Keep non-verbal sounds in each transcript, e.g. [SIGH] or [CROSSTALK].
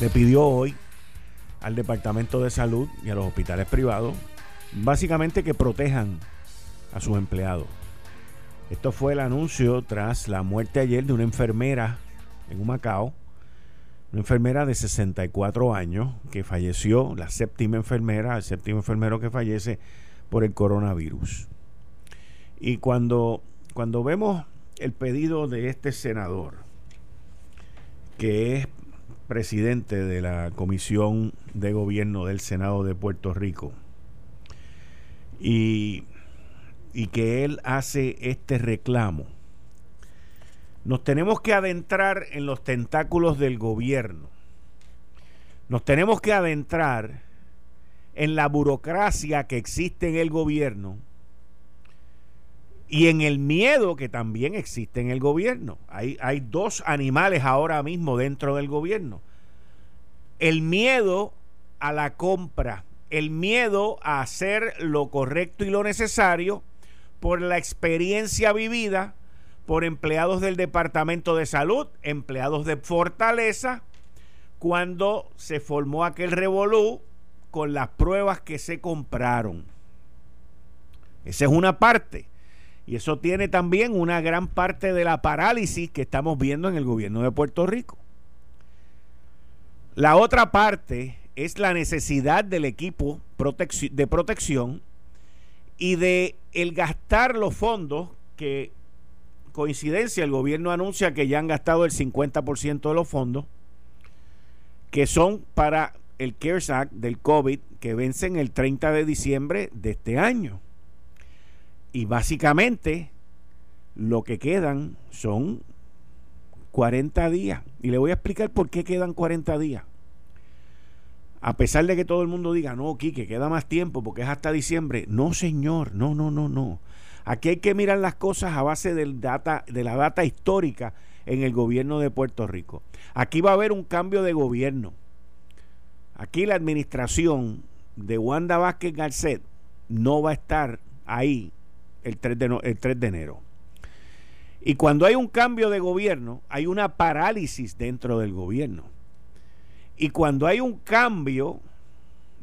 le pidió hoy al Departamento de Salud y a los hospitales privados básicamente que protejan a sus empleados. Esto fue el anuncio tras la muerte ayer de una enfermera en Humacao, una enfermera de 64 años que falleció, la séptima enfermera, el séptimo enfermero que fallece por el coronavirus. Y cuando, cuando vemos el pedido de este senador, que es presidente de la Comisión de Gobierno del Senado de Puerto Rico, y, y que él hace este reclamo, nos tenemos que adentrar en los tentáculos del gobierno. Nos tenemos que adentrar en la burocracia que existe en el gobierno y en el miedo que también existe en el gobierno. Hay, hay dos animales ahora mismo dentro del gobierno. El miedo a la compra, el miedo a hacer lo correcto y lo necesario por la experiencia vivida por empleados del Departamento de Salud, empleados de Fortaleza, cuando se formó aquel revolú con las pruebas que se compraron. Esa es una parte. Y eso tiene también una gran parte de la parálisis que estamos viendo en el gobierno de Puerto Rico. La otra parte es la necesidad del equipo de protección y de el gastar los fondos que coincidencia el gobierno anuncia que ya han gastado el 50% de los fondos que son para el CARES Act del COVID que vence en el 30 de diciembre de este año. Y básicamente lo que quedan son 40 días. Y le voy a explicar por qué quedan 40 días. A pesar de que todo el mundo diga, no, que queda más tiempo porque es hasta diciembre. No, señor, no, no, no, no. Aquí hay que mirar las cosas a base del data, de la data histórica en el gobierno de Puerto Rico. Aquí va a haber un cambio de gobierno. Aquí la administración de Wanda Vázquez Garcet no va a estar ahí el 3 de, el 3 de enero. Y cuando hay un cambio de gobierno, hay una parálisis dentro del gobierno. Y cuando hay un cambio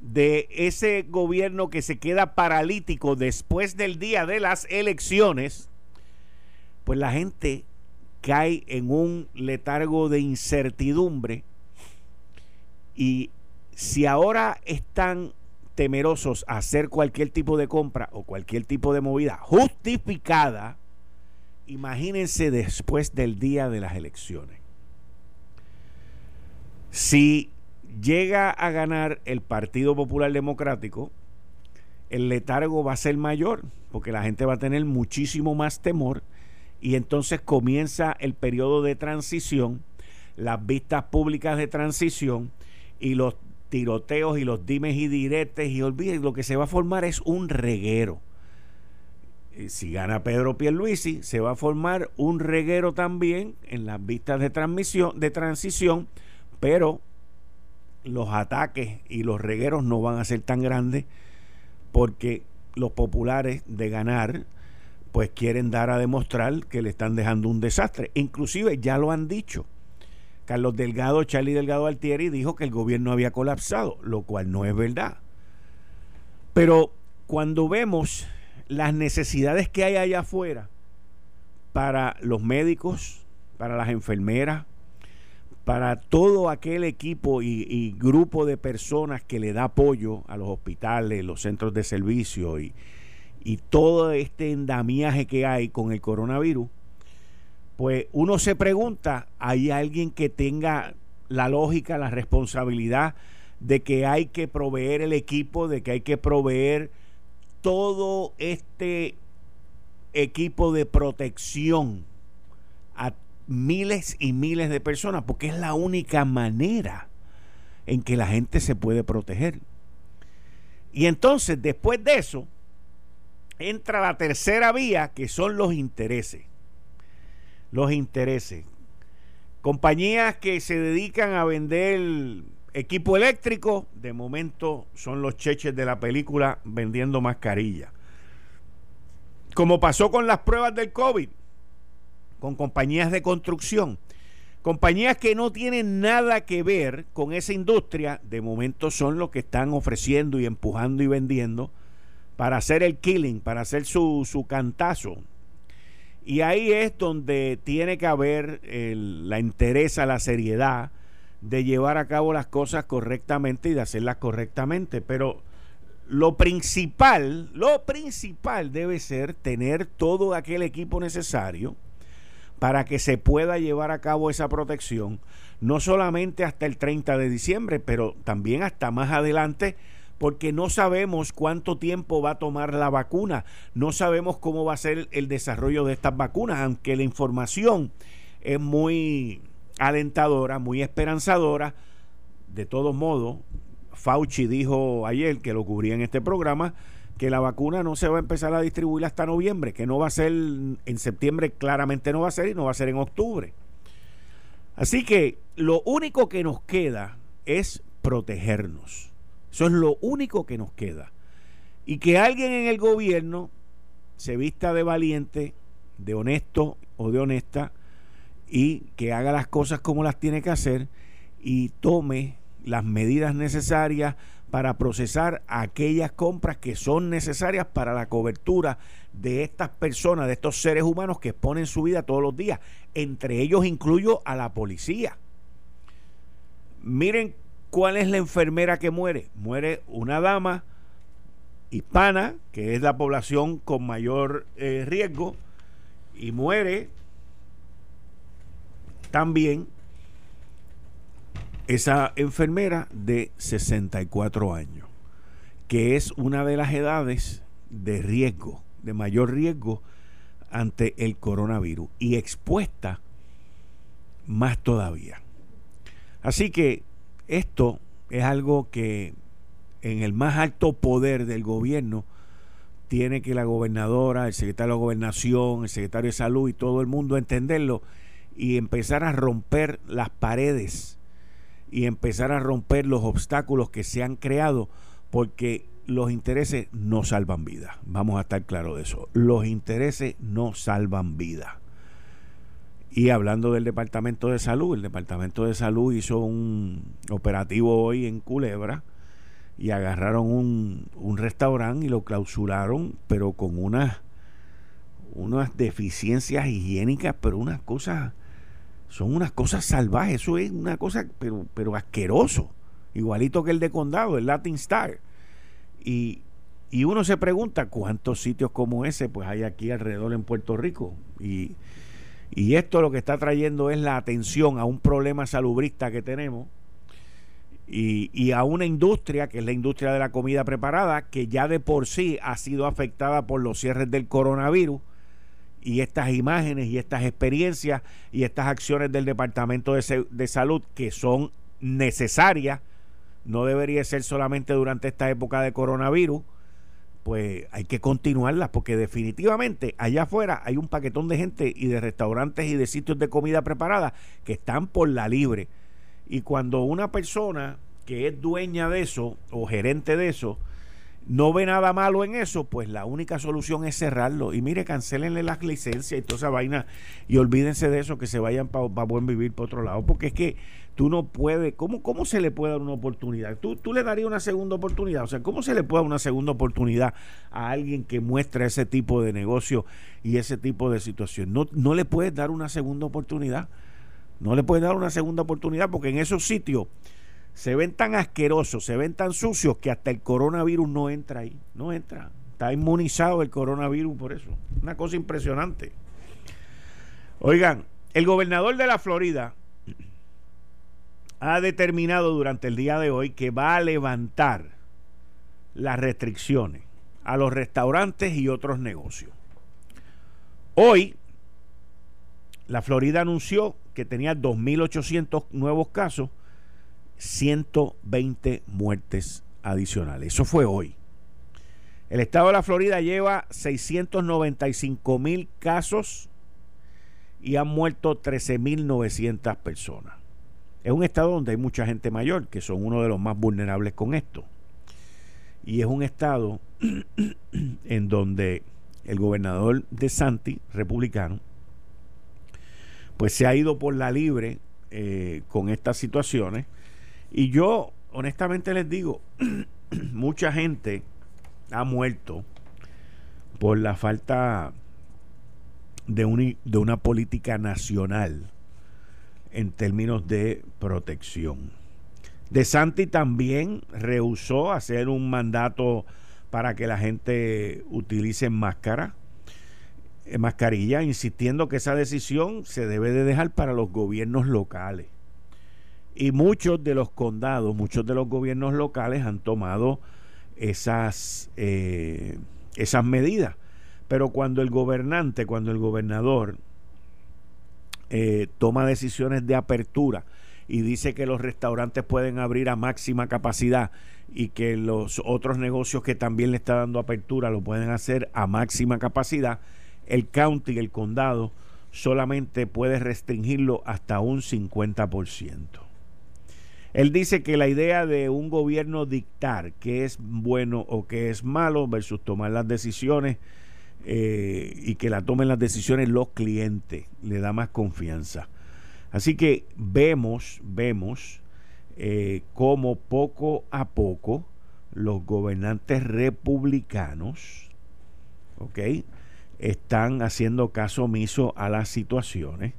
de ese gobierno que se queda paralítico después del día de las elecciones, pues la gente cae en un letargo de incertidumbre y si ahora están temerosos a hacer cualquier tipo de compra o cualquier tipo de movida justificada, imagínense después del día de las elecciones. Si llega a ganar el Partido Popular Democrático, el letargo va a ser mayor, porque la gente va a tener muchísimo más temor y entonces comienza el periodo de transición, las vistas públicas de transición y los tiroteos y los dimes y diretes y olviden, lo que se va a formar es un reguero. Si gana Pedro Pierluisi, se va a formar un reguero también en las vistas de transmisión, de transición, pero los ataques y los regueros no van a ser tan grandes porque los populares de ganar pues quieren dar a demostrar que le están dejando un desastre. Inclusive ya lo han dicho. Carlos Delgado, Charlie Delgado Altieri dijo que el gobierno había colapsado, lo cual no es verdad. Pero cuando vemos las necesidades que hay allá afuera para los médicos, para las enfermeras, para todo aquel equipo y, grupo de personas que le da apoyo a los hospitales, los centros de servicio y, y todo este endamiaje que hay con el coronavirus, pues uno se pregunta, ¿hay alguien que tenga la lógica, la responsabilidad de que hay que proveer el equipo, de que hay que proveer todo este equipo de protección miles y miles de personas, porque es la única manera en que la gente se puede proteger. Y entonces, después de eso, entra la tercera vía, que son los intereses. Los intereses. Compañías que se dedican a vender equipo eléctrico, de momento son los cheches de la película vendiendo mascarillas. Como pasó con las pruebas del COVID, con compañías de construcción, compañías que no tienen nada que ver con esa industria, de momento son los que están ofreciendo y empujando y vendiendo para hacer el killing, para hacer su, su cantazo. Y ahí es donde tiene que haber la interés, la seriedad de llevar a cabo las cosas correctamente y de hacerlas correctamente. Pero lo principal, lo principal debe ser tener todo aquel equipo necesario para que se pueda llevar a cabo esa protección, no solamente hasta el 30 de diciembre, pero también hasta más adelante, porque no sabemos cuánto tiempo va a tomar la vacuna, no sabemos cómo va a ser el desarrollo de estas vacunas, aunque la información es muy alentadora, muy esperanzadora, de todos modos, Fauci dijo ayer, que lo cubría en este programa, que la vacuna no se va a empezar a distribuir hasta noviembre, que no va a ser en septiembre, claramente no va a ser y no va a ser en octubre. Así que lo único que nos queda es protegernos. Eso es lo único que nos queda. Y que alguien en el gobierno se vista de valiente, de honesto o de honesta y que haga las cosas como las tiene que hacer y tome las medidas necesarias para procesar aquellas compras que son necesarias para la cobertura de estas personas, de estos seres humanos que exponen su vida todos los días. Entre ellos incluyo a la policía. Miren cuál es la enfermera que muere. Muere una dama hispana, que es la población con mayor eh, riesgo, y muere también esa enfermera de 64 años, que es una de las edades de riesgo, de mayor riesgo ante el coronavirus y expuesta más todavía. Así que esto es algo que en el más alto poder del gobierno tiene que la gobernadora, el secretario de gobernación, el secretario de salud y todo el mundo entenderlo y empezar a romper las paredes y empezar a romper los obstáculos que se han creado porque los intereses no salvan vida. Vamos a estar claros de eso. Los intereses no salvan vida. Y hablando del Departamento de Salud, el Departamento de Salud hizo un operativo hoy en Culebra y agarraron un, un restaurante y lo clausuraron, pero con unas, unas deficiencias higiénicas, pero unas cosas son unas cosas salvajes, eso es una cosa, pero, pero asqueroso, igualito que el de Condado, el Latin Star. Y, y uno se pregunta cuántos sitios como ese pues hay aquí alrededor en Puerto Rico. Y, y esto lo que está trayendo es la atención a un problema salubrista que tenemos y, a una industria, que es la industria de la comida preparada, que ya de por sí ha sido afectada por los cierres del coronavirus y estas imágenes y estas experiencias y estas acciones del Departamento de, de, Salud que son necesarias, no debería ser solamente durante esta época de coronavirus, pues hay que continuarlas porque definitivamente allá afuera hay un paquetón de gente y de restaurantes y de sitios de comida preparada que están por la libre. Y cuando una persona que es dueña de eso o gerente de eso, no ve nada malo en eso, pues la única solución es cerrarlo. Y mire, cancelenle las licencias y toda esa vaina y olvídense de eso, que se vayan para buen vivir por otro lado. Porque es que tú no puedes, ¿cómo, cómo se le puede dar una oportunidad? ¿Tú, tú le darías una segunda oportunidad. O sea, ¿cómo se le puede dar una segunda oportunidad a alguien que muestra ese tipo de negocio y ese tipo de situación? No, no le puedes dar una segunda oportunidad. No le puedes dar una segunda oportunidad porque en esos sitios se ven tan asquerosos, se ven tan sucios que hasta el coronavirus no entra ahí, no entra. Está inmunizado el coronavirus por eso. Una cosa impresionante. Oigan, el gobernador de la Florida ha determinado durante el día de hoy que va a levantar las restricciones a los restaurantes y otros negocios. Hoy, la Florida anunció que tenía 2.800 nuevos casos, 120 muertes adicionales. Eso fue hoy. El estado de la Florida lleva 695 mil casos y han muerto 13.900 personas. Es un estado donde hay mucha gente mayor, que son uno de los más vulnerables con esto. Y es un estado [CLEARS THROAT] en donde el gobernador de Santi, republicano, pues se ha ido por la libre eh, con estas situaciones. Y yo, honestamente les digo, [CLEARS THROAT] mucha gente ha muerto por la falta de, una política nacional en términos de protección. De Santi también rehusó hacer un mandato para que la gente utilice máscara, eh, mascarilla, insistiendo que esa decisión se debe de dejar para los gobiernos locales. Y muchos de los condados, muchos de los gobiernos locales han tomado esas, eh, esas medidas. Pero cuando el gobernante, cuando el gobernador eh, toma decisiones de apertura y dice que los restaurantes pueden abrir a máxima capacidad y que los otros negocios que también le está dando apertura lo pueden hacer a máxima capacidad, el county, el condado, solamente puede restringirlo hasta un 50%. Él dice que la idea de un gobierno dictar qué es bueno o qué es malo versus tomar las decisiones eh, y que la tomen las decisiones los clientes le da más confianza. Así que vemos, vemos eh, cómo poco a poco los gobernantes republicanos. Están haciendo caso omiso a las situaciones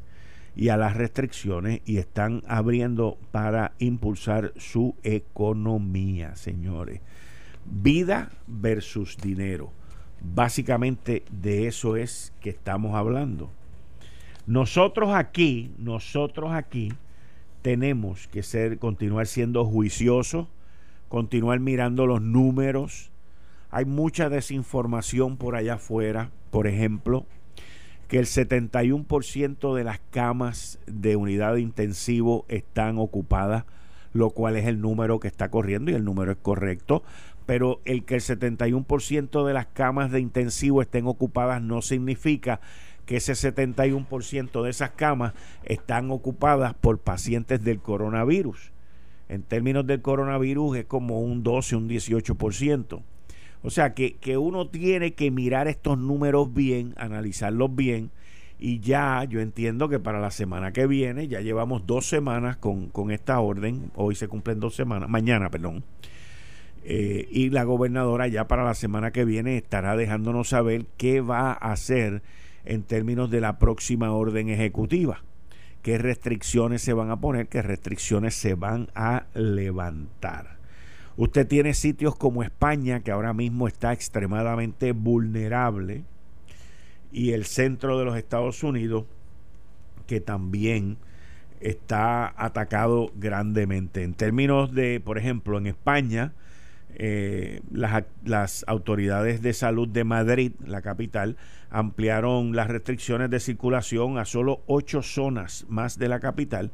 y a las restricciones y están abriendo para impulsar su economía, señores. Vida versus dinero. Básicamente de eso es que estamos hablando. Nosotros aquí, nosotros aquí tenemos que ser continuar siendo juiciosos, continuar mirando los números. Hay mucha desinformación por allá afuera, por ejemplo, que el 71% de las camas de unidad de intensivo están ocupadas, lo cual es el número que está corriendo y el número es correcto, pero el que el 71% de las camas de intensivo estén ocupadas no significa que ese 71% de esas camas están ocupadas por pacientes del coronavirus. En términos del coronavirus es como un 12, un 18%. O sea que, uno tiene que mirar estos números bien, analizarlos bien. Y ya yo entiendo que para la semana que viene, ya llevamos dos semanas con, esta orden. Hoy se cumplen dos semanas, mañana, perdón. Eh, y la gobernadora ya para la semana que viene estará dejándonos saber qué va a hacer en términos de la próxima orden ejecutiva. Qué restricciones se van a poner, qué restricciones se van a levantar. Usted tiene sitios como España, que ahora mismo está extremadamente vulnerable, y el centro de los Estados Unidos, que también está atacado grandemente. En términos de, por ejemplo, en España, eh, las, las, autoridades de salud de Madrid, la capital, ampliaron las restricciones de circulación a solo ocho zonas más de la capital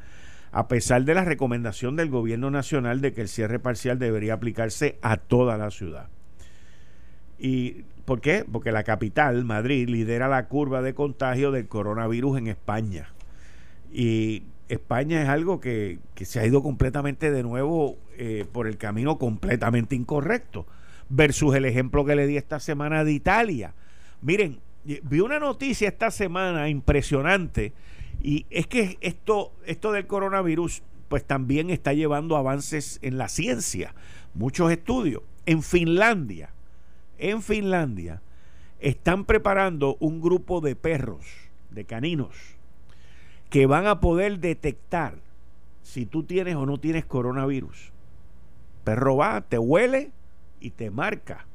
a pesar de la recomendación del gobierno nacional de que el cierre parcial debería aplicarse a toda la ciudad. ¿Y por qué? Porque la capital, Madrid, lidera la curva de contagio del coronavirus en España. Y España es algo que, se ha ido completamente de nuevo eh, por el camino completamente incorrecto, versus el ejemplo que le di esta semana de Italia. Miren, vi una noticia esta semana impresionante y es que esto, esto del coronavirus pues también está llevando avances en la ciencia, muchos estudios. En Finlandia, en Finlandia, están preparando un grupo de perros, de caninos, que van a poder detectar si tú tienes o no tienes coronavirus. Perro va, te huele y te marca.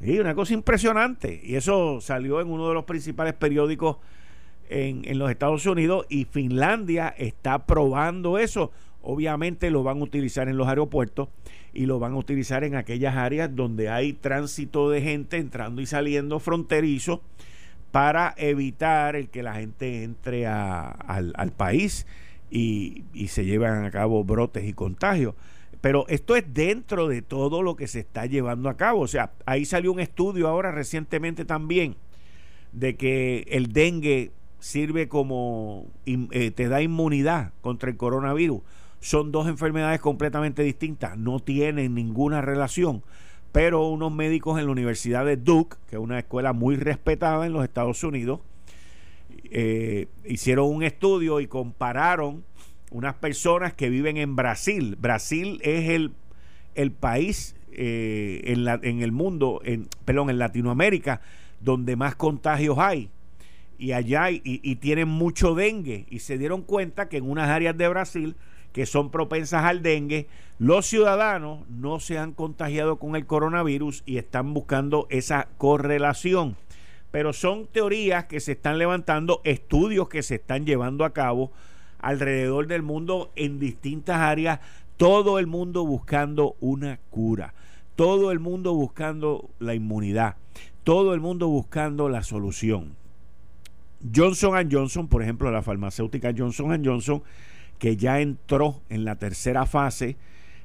Y una cosa impresionante. Y eso salió en uno de los principales periódicos en, los Estados Unidos y Finlandia está probando eso. Obviamente lo van a utilizar en los aeropuertos y lo van a utilizar en aquellas áreas donde hay tránsito de gente entrando y saliendo fronterizo para evitar el que la gente entre al, país y, y se lleven a cabo brotes y contagios. Pero esto es dentro de todo lo que se está llevando a cabo. O sea, ahí salió un estudio ahora recientemente también de que el dengue sirve como, eh, te da inmunidad contra el coronavirus. Son dos enfermedades completamente distintas, no tienen ninguna relación. Pero unos médicos en la Universidad de Duke, que es una escuela muy respetada en los Estados Unidos, eh, hicieron un estudio y compararon unas personas que viven en Brasil. Brasil es el, el país eh, en, la, en el mundo, en, perdón, en Latinoamérica, donde más contagios hay. Y allá y, tienen mucho dengue. Y se dieron cuenta que en unas áreas de Brasil que son propensas al dengue, los ciudadanos no se han contagiado con el coronavirus y están buscando esa correlación. Pero son teorías que se están levantando, estudios que se están llevando a cabo alrededor del mundo en distintas áreas, todo el mundo buscando una cura, todo el mundo buscando la inmunidad, todo el mundo buscando la solución. Johnson Johnson, por ejemplo, la farmacéutica Johnson Johnson, que ya entró en la tercera fase,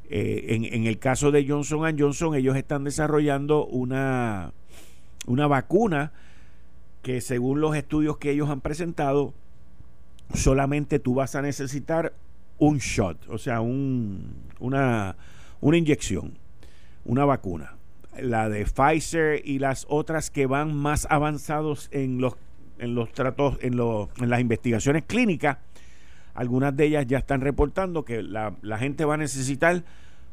eh, en, el caso de Johnson Johnson, ellos están desarrollando una, una vacuna que según los estudios que ellos han presentado, solamente tú vas a necesitar un shot, o sea, un, una, una inyección, una vacuna. La de Pfizer y las otras que van más avanzados en los, en los tratos, en, en las investigaciones clínicas, algunas de ellas ya están reportando que la, la gente va a necesitar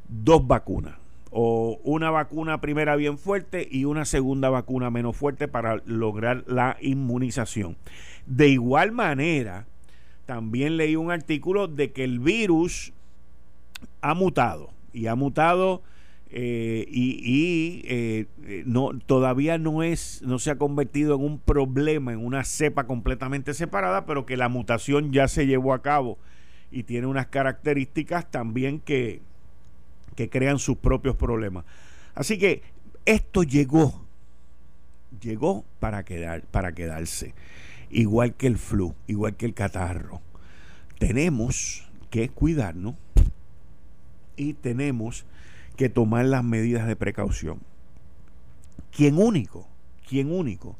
dos vacunas o una vacuna primera bien fuerte y una segunda vacuna menos fuerte para lograr la inmunización. De igual manera, también leí un artículo de que el virus ha mutado y ha mutado eh, y, eh, no todavía no es no se ha convertido en un problema en una cepa completamente separada pero que la mutación ya se llevó a cabo. Y tiene unas características también que, que crean sus propios problemas. Así que esto llegó llegó para quedar para quedarse. Igual que el flu, igual que el catarro. Tenemos que cuidarnos y tenemos que tomar las medidas de precaución. Quien único, quien único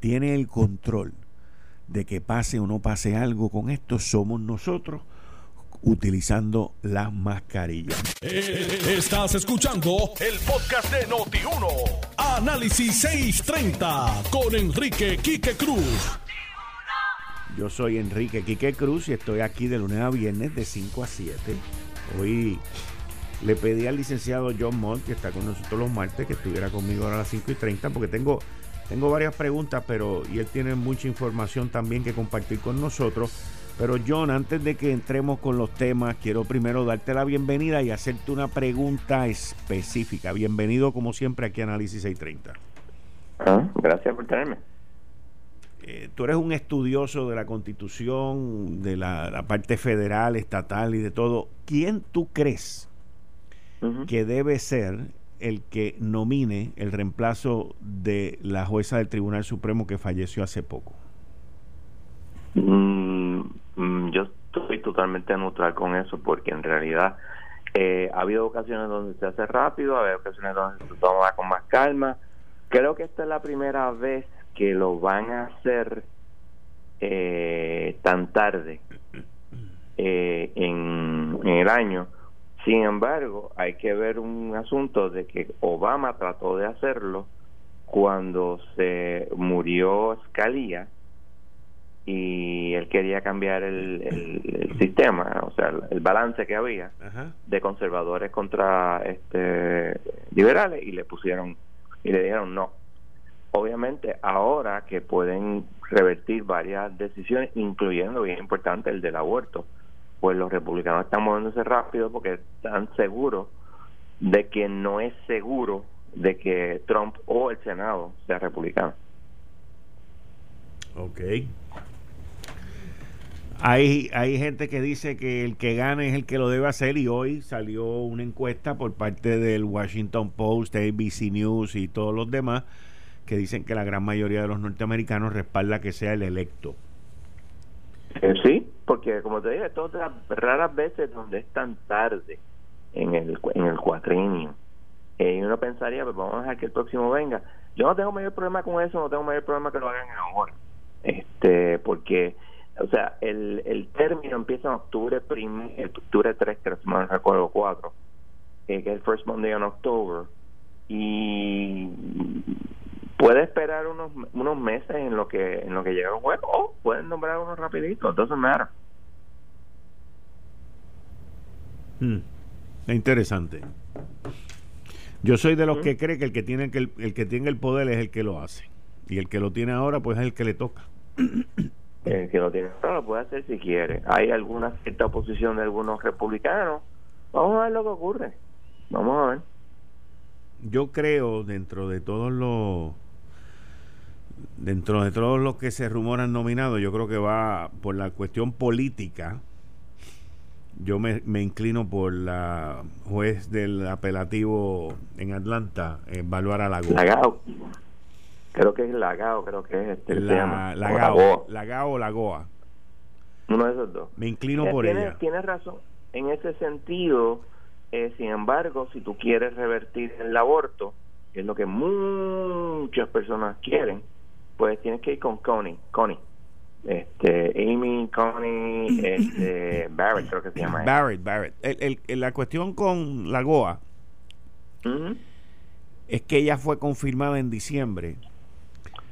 tiene el control de que pase o no pase algo con esto somos nosotros utilizando las mascarillas. Eh, estás escuchando el podcast de Noti1. Análisis 630 con Enrique Quique Cruz. Yo soy Enrique Quique Cruz y estoy aquí de lunes a viernes de 5 a 7. Hoy le pedí al licenciado John Mott, que está con nosotros los martes, que estuviera conmigo a las 5 y 30, porque tengo, tengo varias preguntas, pero y él tiene mucha información también que compartir con nosotros. Pero John, antes de que entremos con los temas, quiero primero darte la bienvenida y hacerte una pregunta específica. Bienvenido como siempre aquí a Análisis 630. Ah, gracias por tenerme. Eh, tú eres un estudioso de la constitución, de la, parte federal, estatal y de todo. ¿Quién tú crees que debe ser el que nomine el reemplazo de la jueza del Tribunal Supremo que falleció hace poco? Mm, mm, yo estoy totalmente neutral con eso porque en realidad eh, ha habido ocasiones donde se hace rápido, ha habido ocasiones donde se toma con más calma. Creo que esta es la primera vez que lo van a hacer eh, tan tarde eh, en, el año. Sin embargo, hay que ver un asunto de que Obama trató de hacerlo cuando se murió Scalia y él quería cambiar el, sistema, o sea, el, balance que había de conservadores contra este liberales y le pusieron y le dijeron no, Obviamente, ahora que pueden revertir varias decisiones, incluyendo, bien importante, el del aborto, pues los republicanos están moviéndose rápido porque están seguros de que no es seguro de que Trump o el Senado sea republicano. Ok. Hay, hay gente que dice que el que gane es el que lo debe hacer y hoy salió una encuesta por parte del Washington Post, ABC News y todos los demás que dicen que la gran mayoría de los norteamericanos respalda que sea el electo. Eh, sí, porque como te dije, todas raras veces donde es tan tarde en el, en el cuatrinio. Eh, y uno pensaría, pues vamos a dejar que el próximo venga. Yo no tengo mayor problema con eso, no tengo mayor problema que lo hagan ahora. Este, porque, o sea, el, el término empieza en octubre, prim, octubre 3, que no recuerdo 4, eh, que es el First Monday in October. Y puede esperar unos unos meses en lo que en lo que llega un juego o pueden nombrar uno rapidito, entonces me Hmm. Es interesante. Yo soy de los que cree que el que tiene que el, que tiene el poder es el que lo hace y el que lo tiene ahora pues es el que le toca. [COUGHS] El que lo tiene ahora lo puede hacer si quiere. Hay alguna cierta oposición de algunos republicanos. Vamos a ver lo que ocurre. Vamos a ver. Yo creo dentro de todos los dentro de todos los que se rumoran nominados, yo creo que va por la cuestión política yo me, me, inclino por la juez del apelativo en Atlanta, en Bárbara Lagoa. Lagao. Creo que es Lagao, creo que es este. La, Lagao, Lagao o Lagoa. Uno de esos dos. Me inclino por ella. Tienes razón. En ese sentido, eh, sin embargo, si tú quieres revertir el aborto, que es lo que muchas personas quieren, pues tienes que ir con Connie. Connie. Este Amy Connie este, [LAUGHS] Barrett creo que se llama Barrett Barrett. El, el, la cuestión con la Goa es que ella fue confirmada en diciembre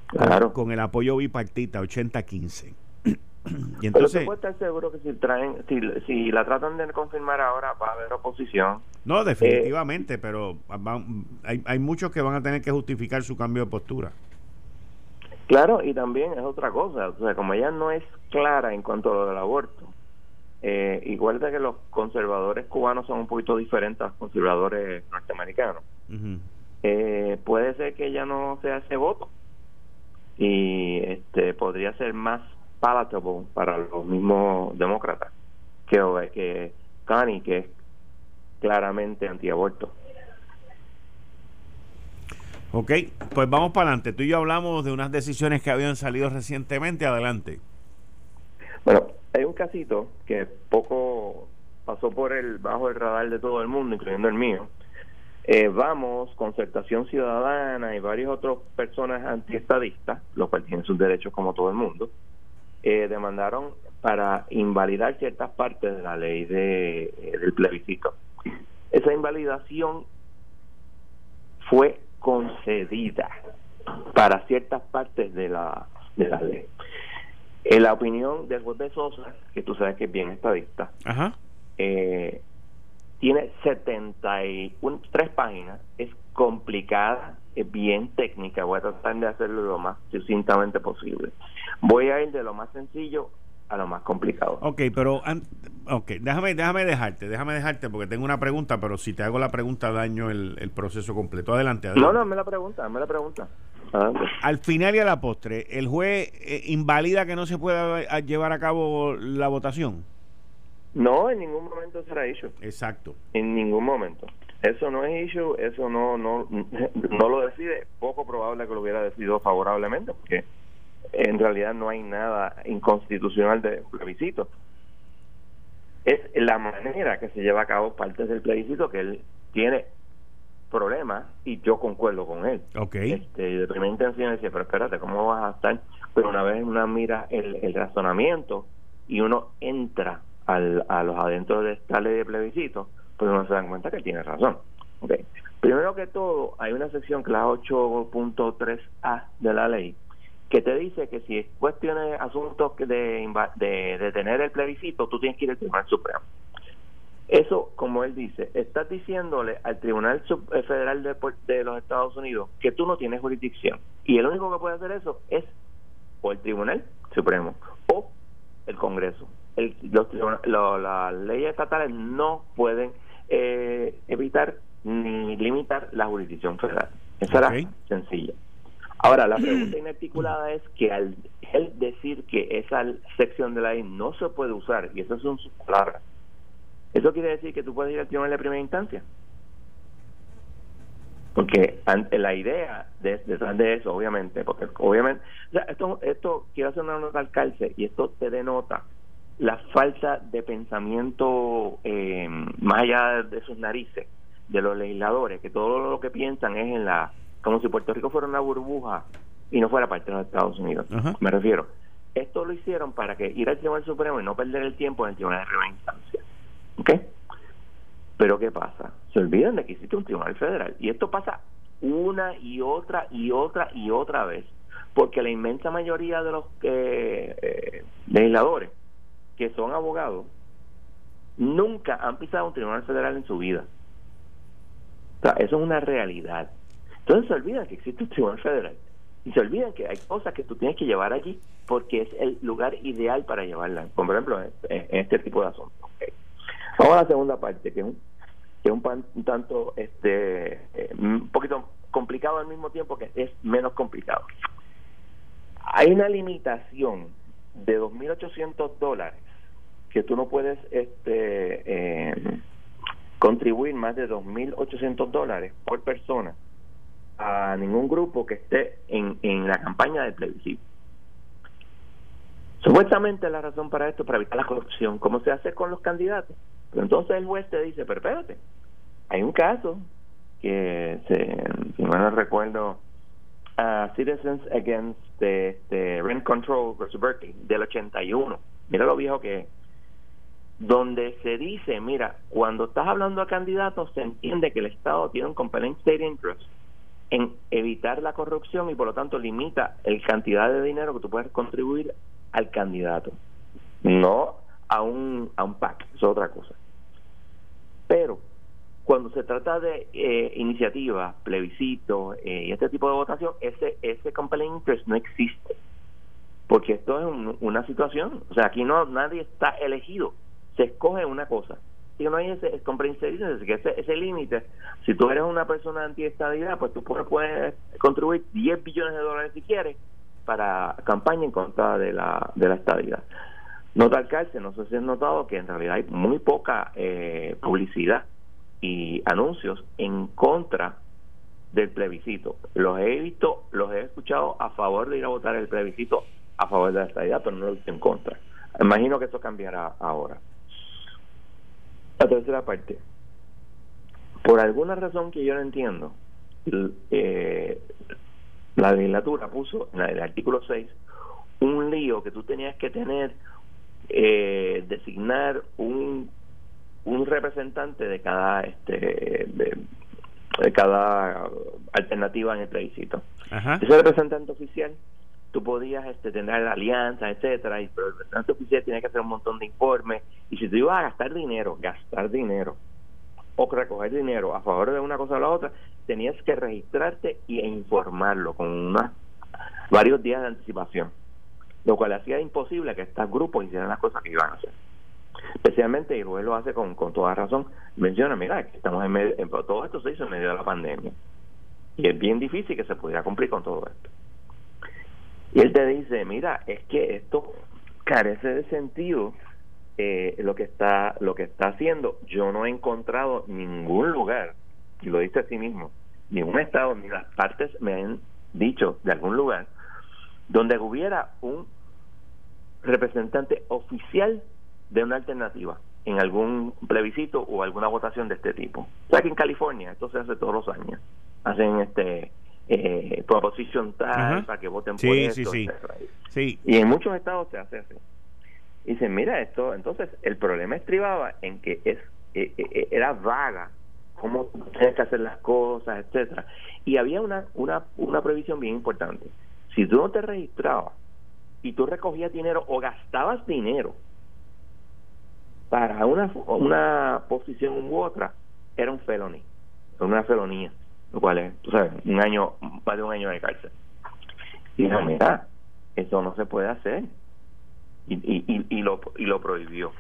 claro. con, el apoyo bipartita 80-15 [CLEARS THROAT] y entonces Pero estar seguro que si traen si, si la tratan de confirmar ahora va a haber oposición. No definitivamente pero hay, hay muchos que van a tener que justificar su cambio de postura Claro, y también es otra cosa, o sea, como ella no es clara en cuanto a lo del aborto, eh, igual de que los conservadores cubanos son un poquito diferentes a los conservadores norteamericanos, eh, puede ser que ella no sea ese voto y este podría ser más palatable para los mismos demócratas que, que Connie, que es claramente antiaborto. Ok, pues vamos para adelante. Tú y yo hablamos de unas decisiones que habían salido recientemente. Adelante. Bueno, hay un casito que poco pasó por el bajo el radar de todo el mundo, incluyendo el mío. Eh, vamos, Concertación Ciudadana y varias otras personas antiestadistas, los cuales tienen sus derechos como todo el mundo, eh, demandaron para invalidar ciertas partes de la ley de, eh, del plebiscito. Esa invalidación fue concedida para ciertas partes de la, de la ley. En la opinión del juez de Sosa, que tú sabes que es bien estadista, Eh, tiene 73 páginas, es complicada, es bien técnica, voy a tratar de hacerlo lo más sucintamente posible. Voy a ir de lo más sencillo a lo más complicado. Ok, pero okay, déjame, déjame dejarte, déjame dejarte porque tengo una pregunta, pero si te hago la pregunta daño el, el proceso completo. Adelante, No, no, me la pregunta, me la pregunta. Al final y a la postre, ¿el juez eh, invalida que no se pueda llevar a cabo la votación? No, en ningún momento será issue. Exacto. En ningún momento. Eso no es issue, eso no, no, no lo decide. Poco probable que lo hubiera decidido favorablemente, porque en realidad no hay nada inconstitucional de plebiscito. Es la manera que se lleva a cabo parte del plebiscito que él tiene problemas y yo concuerdo con él. Okay. Este, de primera intención decía, pero espérate, ¿cómo vas a estar? Pero una vez una mira el, el razonamiento y uno entra al, a los adentros de esta ley de plebiscito, pues uno se da cuenta que tiene razón. Okay. Primero que todo, hay una sección que la 8.3a de la ley que te dice que si es cuestiones, asuntos de, de, de tener el plebiscito, tú tienes que ir al Tribunal Supremo. Eso, como él dice, estás diciéndole al Tribunal eh, Federal de, de, los Estados Unidos que tú no tienes jurisdicción. Y el único que puede hacer eso es o el Tribunal Supremo o el Congreso. El, los, las leyes estatales no pueden eh, evitar ni limitar la jurisdicción federal. Esa era sencilla. Ahora, la pregunta inarticulada es que al él decir que esa sección de la ley no se puede usar, y eso son sus palabras, ¿eso quiere decir que tú puedes ir al tribunal de primera instancia? Porque la idea detrás de, eso, obviamente, porque obviamente, esto, esto quiero hacer una nota al calce y esto te denota la falta de pensamiento eh, más allá de sus narices de los legisladores, que todo lo que piensan es en la, como si Puerto Rico fuera una burbuja y no fuera parte de los Estados Unidos. Me refiero. Esto lo hicieron para que ir al Tribunal Supremo y no perder el tiempo en el Tribunal de Primera Instancia. ¿Ok? Pero ¿qué pasa? Se olvidan de que existe un Tribunal Federal. Y esto pasa una y otra y otra y otra vez. Porque la inmensa mayoría de los eh, eh, legisladores que son abogados nunca han pisado un Tribunal Federal en su vida. O sea, eso es una realidad. Entonces se olvidan que existe un Tribunal Federal. Y se olvidan que hay cosas que tú tienes que llevar allí porque es el lugar ideal para llevarlas. Por ejemplo, en, este tipo de asuntos. Vamos a la segunda parte, que es un, que es un, tanto, este, eh, un poquito complicado al mismo tiempo que es menos complicado. Hay una limitación de 2.800 dólares que tú no puedes este, eh, contribuir más de 2.800 dólares por persona a ningún grupo que esté en, en la campaña de plebiscito. Supuestamente la razón para esto es para evitar la corrupción, como se hace con los candidatos. Pero entonces el juez te dice, pero espérate, hay un caso que, se, si no recuerdo, uh, Citizens Against the, Rent Control versus Berkeley, del 81. Mira lo viejo que es. Donde se dice, mira, cuando estás hablando a candidatos, se entiende que el Estado tiene un compelling state interest en evitar la corrupción y por lo tanto limita el cantidad de dinero que tú puedes contribuir al candidato, no a un, a un PAC, es otra cosa. Pero cuando se trata de eh, iniciativas, plebiscitos eh, y este tipo de votación, ese, ese compelling interest no existe. Porque esto es una situación, o sea, aquí no nadie está elegido, se escoge una cosa. Si no hay ese que ese, ese límite, si tú eres una persona anti-estadidad, pues tú puedes, contribuir 10 billones de dólares si quieres para campaña en contra de la, de la estadidad. Nota alcalde, no sé si has notado que en realidad hay muy poca eh, publicidad y anuncios en contra del plebiscito. Los he visto, los he escuchado a favor de ir a votar el plebiscito a favor de la estadidad, pero no lo he visto en contra. Imagino que eso cambiará ahora. La tercera parte. Por alguna razón que yo no entiendo, eh, la legislatura puso en el artículo 6 un lío que tú tenías que tener eh, designar un un representante de cada este de, cada alternativa en el plebiscito ese representante oficial tú podías este, tener alianzas etcétera y pero el representante oficial tiene que hacer un montón de informes y si tú ibas a gastar dinero gastar dinero o recoger dinero a favor de una cosa o la otra tenías que registrarte e informarlo con unas varios días de anticipación lo cual hacía imposible que estos grupos hicieran las cosas que iban a hacer. Especialmente, y Rubén lo hace con, con toda razón, menciona, mira, estamos en medio, en, todo esto se hizo en medio de la pandemia. Y es bien difícil que se pudiera cumplir con todo esto. Y él te dice, mira, es que esto carece de sentido eh, lo que está lo que está haciendo. Yo no he encontrado ningún lugar, y lo dice a sí mismo, ni un estado, ni las partes me han dicho de algún lugar donde hubiera un representante oficial de una alternativa en algún plebiscito o alguna votación de este tipo. O sea que en California esto se hace todos los años. Hacen este eh, proposición tal para que voten por esto. Sí, sí. Y en muchos estados se hace así. Y dicen, mira esto, entonces el problema estribaba en que es eh, eh, era vaga cómo tienes que hacer las cosas, etcétera. Y había una, una, una previsión bien importante si tú no te registrabas y tú recogías dinero o gastabas dinero para una, una posición u otra, era un felony, una felonía, lo cual es, tú sabes, un año, más de un año de cárcel. Y dijo, mira, eso no se puede hacer. Y, y, y, lo, y lo prohibió.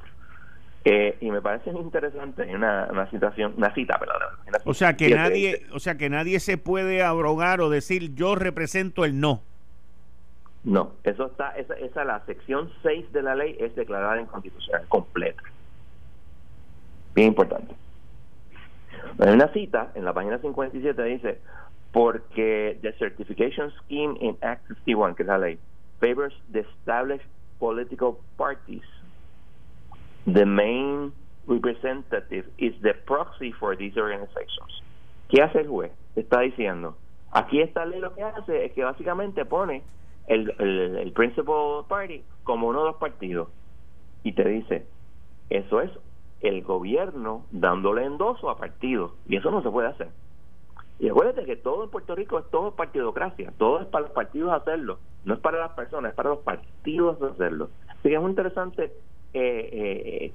Eh, y me parece interesante una, una situación, una cita, perdón. o sea que nadie, o sea que nadie se puede abrogar o decir yo represento el no. No, eso está, esa, esa la sección 6 de la ley es declarada inconstitucional completa. Bien importante. Hay una cita en la página 57 dice, porque the certification scheme in Act 51, que es la ley, favors the established political parties. The main representative is the proxy for these organizations. ¿Qué hace el juez? Está diciendo, aquí esta ley lo que hace es que básicamente pone el, el, el principal party como uno de los partidos y te dice, eso es el gobierno dándole endoso a partidos y eso no se puede hacer. Y acuérdate que todo en Puerto Rico es todo partidocracia, todo es para los partidos hacerlo, no es para las personas, es para los partidos hacerlo. Así que es un interesante eh, eh,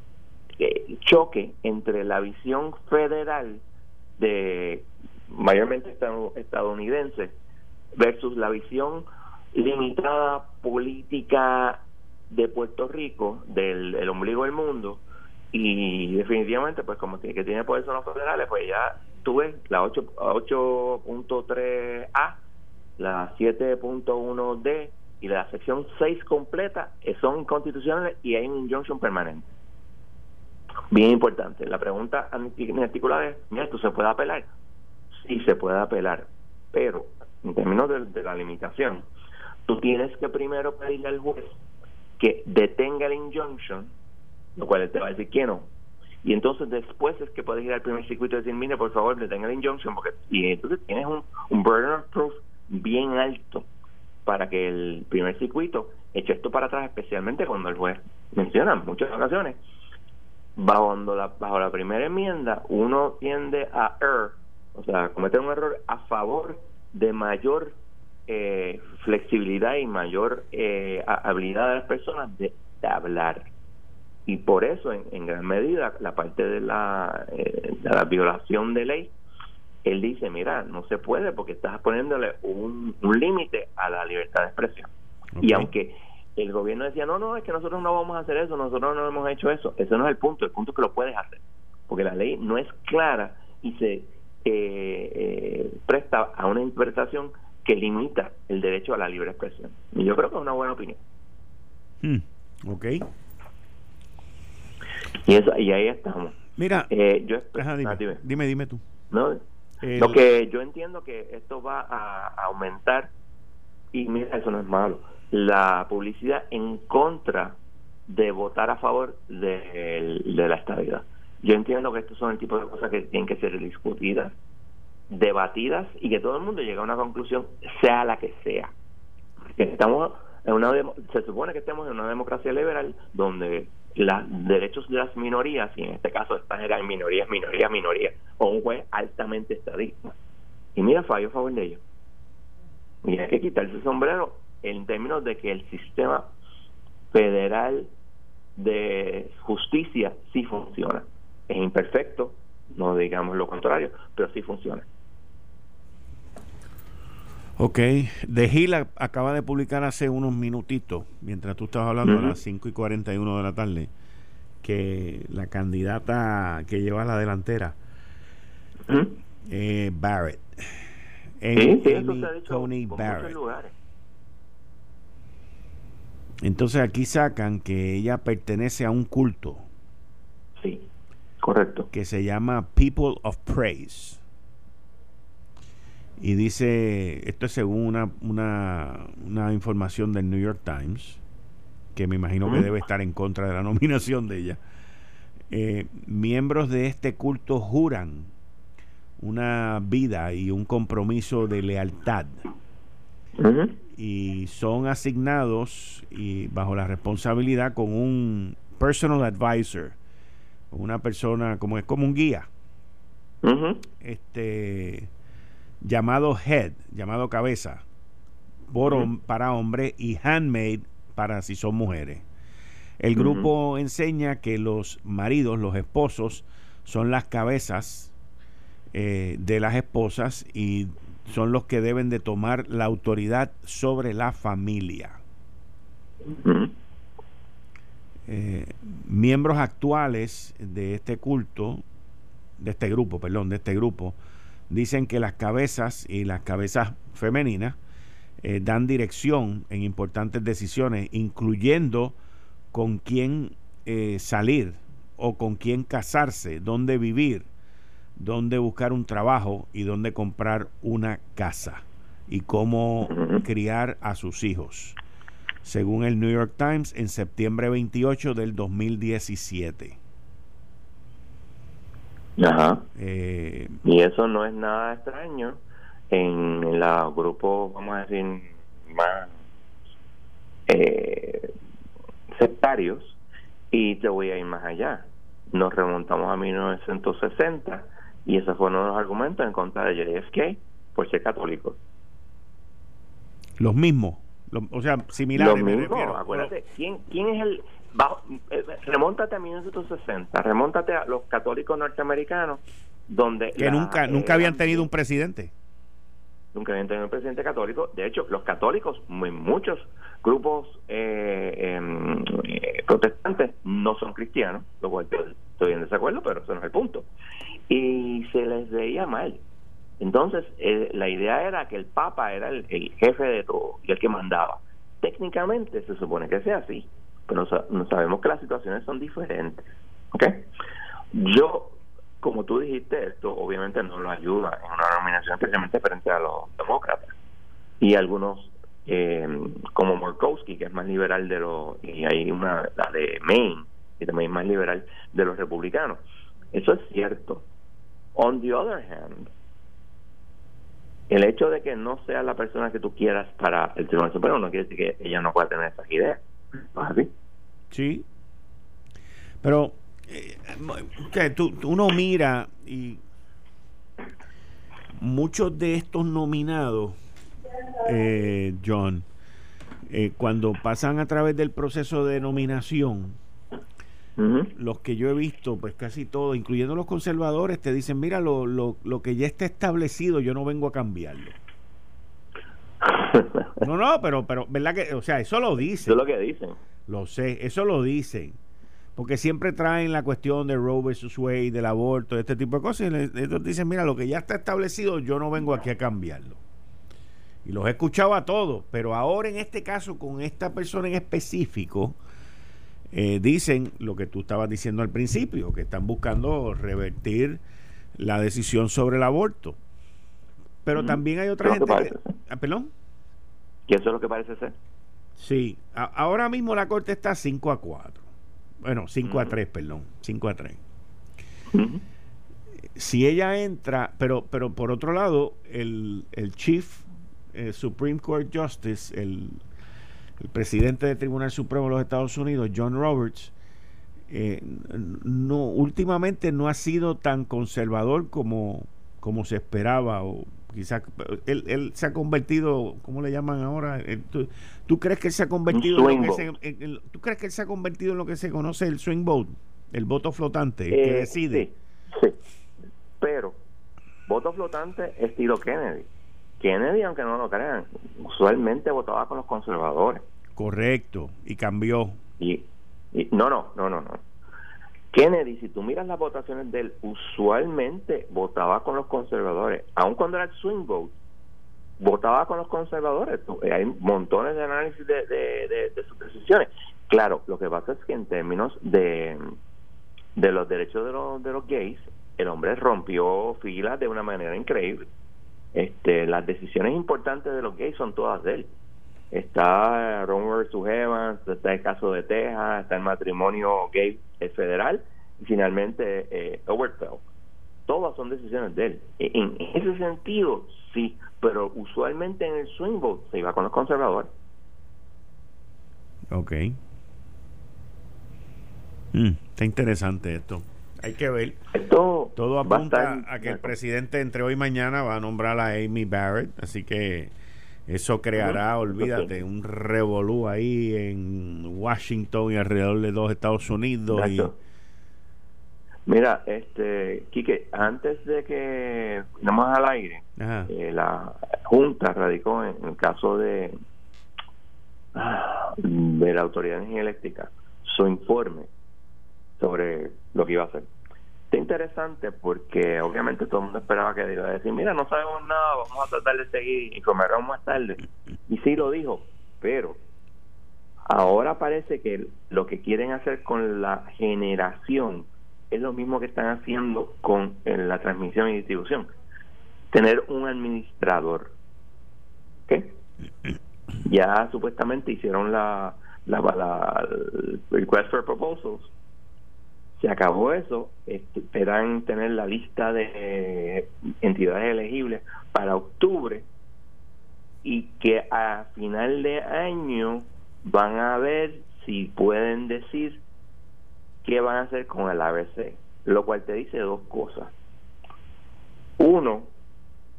eh, choque entre la visión federal de mayormente estadounidense versus la visión limitada política de Puerto Rico, del ombligo del mundo, y definitivamente, pues como tiene que tiene poder son los federales, pues ya tuve la 8.3A, la 7.1D y la sección 6 completa eh, son constitucionales y hay un injunction permanente. Bien importante. La pregunta articulada es, mira, ¿esto se puede apelar? Sí, se puede apelar, pero en términos de, la limitación, tú tienes que primero pedirle al juez que detenga el injunction, lo cual él te va a decir que no. Y entonces después es que puedes ir al primer circuito y decir, mire, por favor, detenga el injunction, porque y entonces tienes un, un burden of proof bien alto para que el primer circuito eche esto para atrás, especialmente cuando el juez menciona en muchas ocasiones bajo la, bajo la primera enmienda uno tiende a err, o sea, cometer un error a favor de mayor eh, flexibilidad y mayor eh, habilidad de las personas de, hablar. Y por eso, en, gran medida, la parte de la, eh, de la violación de ley, él dice, mira, no se puede porque estás poniéndole un, un límite a la libertad de expresión. Y aunque el gobierno decía, no, no, es que nosotros no vamos a hacer eso, nosotros no hemos hecho eso. Ese no es el punto, el punto es que lo puedes hacer, porque la ley no es clara y se eh, eh, presta a una interpretación que limita el derecho a la libre expresión. Y yo creo que es una buena opinión. Hmm, ok. Y, eso, y ahí estamos. Mira, eh, yo dime, dime, dime, tú. No, lo que yo entiendo que esto va a aumentar, y mira, eso no es malo la publicidad en contra de votar a favor de, la estabilidad. Yo entiendo que estos son el tipo de cosas que tienen que ser discutidas, debatidas y que todo el mundo llegue a una conclusión, sea la que sea. estamos en una se supone que estamos en una democracia liberal donde los derechos de las minorías, y en este caso están en minorías, minorías, minorías, o un juez altamente estadista. Y mira, fallo a favor de ellos. Y hay que quitarse el sombrero en términos de que el sistema federal de justicia sí funciona. Es imperfecto, no digamos lo contrario, pero sí funciona. Ok, De Gila acaba de publicar hace unos minutitos, mientras tú estabas hablando a las 5 y 41 de la tarde, que la candidata que lleva la delantera, eh, Barrett, sí, Tony Barrett, entonces aquí sacan que ella pertenece a un culto. Sí, correcto. Que se llama People of Praise. Y dice, esto es según una, una, información del New York Times, que me imagino que debe estar en contra de la [LAUGHS] nominación de ella. Eh, miembros de este culto juran una vida y un compromiso de lealtad. Y son asignados y bajo la responsabilidad con un personal advisor, una persona como es como un guía, este llamado head, llamado cabeza, para hombre y handmaid para si son mujeres. El grupo enseña que los maridos, los esposos, son las cabezas eh, de las esposas y son los que deben de tomar la autoridad sobre la familia. Eh, miembros actuales de este culto, de este grupo, perdón, de este grupo, dicen que las cabezas y las cabezas femeninas eh, dan dirección en importantes decisiones, incluyendo con quién eh, salir o con quién casarse, dónde vivir, dónde buscar un trabajo y dónde comprar una casa y cómo criar a sus hijos, según el New York Times en septiembre 28 del 2017. Ajá. Eh, y eso no es nada extraño en los grupos, vamos a decir, más eh, sectarios. Y te voy a ir más allá. Nos remontamos a 1960 y esos fueron los argumentos en contra de JFK por ser católico. Los mismos, o sea, similares. Los acuérdate, ¿quién, ¿quién es el... Bajo, eh, remóntate a 1960, remóntate a los católicos norteamericanos donde... Que nunca, nunca habían tenido un presidente nunca habían tenido un presidente católico. De hecho, los católicos en muchos grupos eh, em, eh, protestantes no son cristianos, lo cual estoy en desacuerdo, pero eso no es el punto. Y se les veía mal. Entonces, eh, la idea era que el Papa era el, jefe de todo y el que mandaba. Técnicamente se supone que sea así, pero no, sabemos que las situaciones son diferentes. ¿okay? Yo como tú dijiste, esto obviamente no lo ayuda en una nominación especialmente frente a los demócratas. Y algunos, eh, como Murkowski, que es más liberal de los, y hay una, la de Maine, que también es más liberal de los republicanos. Eso es cierto. On the other hand, el hecho de que no sea la persona que tú quieras para el Tribunal Supremo no quiere decir que ella no pueda tener esas ideas. Sí. Pero eh, tú, uno mira y muchos de estos nominados, eh, John, eh, cuando pasan a través del proceso de nominación, los que yo he visto, pues casi todos, incluyendo los conservadores, te dicen, mira, lo, lo, lo que ya está establecido, yo no vengo a cambiarlo. [LAUGHS] no, no, pero, pero, ¿verdad que? O sea, eso lo dicen. Eso es lo que dicen. Lo sé, eso lo dicen porque siempre traen la cuestión de Roe versus Wade, del aborto, este tipo de cosas, y ellos dicen, mira, lo que ya está establecido, yo no vengo aquí a cambiarlo. Y los he escuchado a todos, pero ahora en este caso, con esta persona en específico, eh, dicen lo que tú estabas diciendo al principio, que están buscando revertir la decisión sobre el aborto. Pero también hay otra gente que... Ah, ¿Perdón? ¿Y eso es lo que parece ser? Sí, ahora mismo la corte está 5 a 4 bueno, 5 a 3, perdón. 5 a 3. Si ella entra, pero, pero por otro lado, el, el Chief eh, Supreme Court Justice, el, el, presidente del Tribunal Supremo de los Estados Unidos, John Roberts, eh, no últimamente no ha sido tan conservador como, como se esperaba o quizás él, él, se ha convertido, ¿cómo le llaman ahora? ¿Tú, crees que él se ha convertido en lo que se, ¿Tú crees que él se ha convertido en lo que se conoce el swing vote, el voto flotante, el que eh, decide? Sí, pero voto flotante estilo Kennedy. Kennedy, aunque no lo crean, usualmente votaba con los conservadores. Correcto, y cambió. Y, y no, no, no, no, no. Kennedy, si tú miras las votaciones de él, usualmente votaba con los conservadores, aun cuando era el swing vote, votaba con los conservadores. Eh, hay montones de análisis de, sus decisiones. Claro, lo que pasa es que en términos de, de los derechos de los, de los gays, el hombre rompió filas de una manera increíble. Este, las decisiones importantes de los gays son todas de él. Está Ron versus Evans, está el caso de Texas, está el matrimonio gay federal y finalmente eh, Overfell. Todas son decisiones de él. E, en ese sentido, sí, pero usualmente en el swing vote se iba con los conservadores. Ok. Mm, está interesante esto. Hay que ver. Esto Todo apunta a, que el presidente entre hoy y mañana va a nombrar a Amy Barrett, así que eso creará, olvídate, un revolú ahí en Washington y alrededor de los Estados Unidos. Mira, este, Quique, antes de que vamos al aire, eh, la Junta radicó en, el caso de, de la Autoridad de Energía Eléctrica su informe sobre lo que iba a hacer. Está interesante porque obviamente todo el mundo esperaba que iba a decir, mira, no sabemos nada, vamos a tratar de seguir, informaremos más tarde. Y sí lo dijo, pero ahora parece que lo que quieren hacer con la generación es lo mismo que están haciendo con la transmisión y distribución. Tener un administrador. ¿Qué? Ya supuestamente hicieron la, la, request for proposals. Se acabó eso. Esperan tener la lista de entidades elegibles para octubre y que a final de año van a ver si pueden decir qué van a hacer con el ABC, lo cual te dice dos cosas. Uno,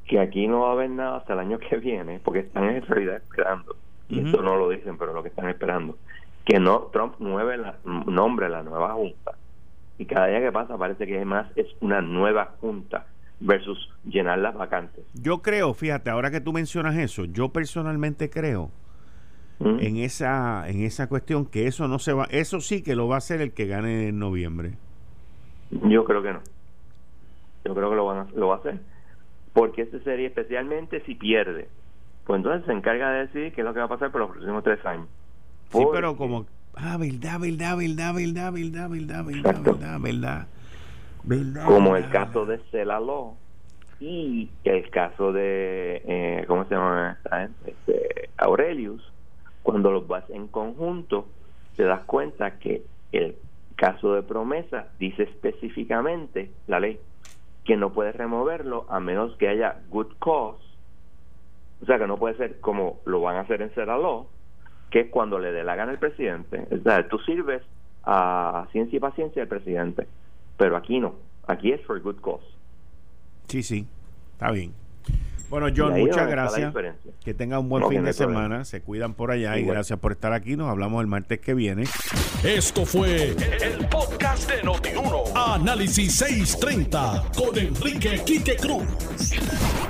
que aquí no va a haber nada hasta el año que viene, porque están en realidad esperando, y esto no lo dicen, pero lo que están esperando, que no Trump nueve la, nombre la nueva junta. Y cada día que pasa parece que además es una nueva junta versus llenar las vacantes. Yo creo, fíjate, ahora que tú mencionas eso, yo personalmente creo en esa en esa cuestión que eso no se va eso sí que lo va a hacer el que gane en noviembre. Yo creo que no. Yo creo que lo van lo va a hacer. Porque este sería especialmente si pierde. Pues entonces se encarga de decir qué es lo que va a pasar por los próximos tres años. Sí pero como ah verdad verdad verdad verdad verdad verdad verdad verdad verdad. Como el caso de Celalo y el caso de eh, cómo se llama este, Aurelius cuando los vas en conjunto, te das cuenta que el caso de promesa dice específicamente la ley que no puedes removerlo a menos que haya good cause. O sea, que no puede ser como lo van a hacer en Ceraló, que es cuando le dé la gana al presidente. O sea, tú sirves a ciencia y paciencia al presidente, pero aquí no. Aquí es for good cause. Sí, sí, está bien. Bueno, John, muchas gracias. Que tenga un buen fin de semana. Se cuidan por allá y gracias por estar aquí. Nos hablamos el martes que viene. Esto fue el, podcast de Notiuno. Análisis 630 con Enrique Quique Cruz.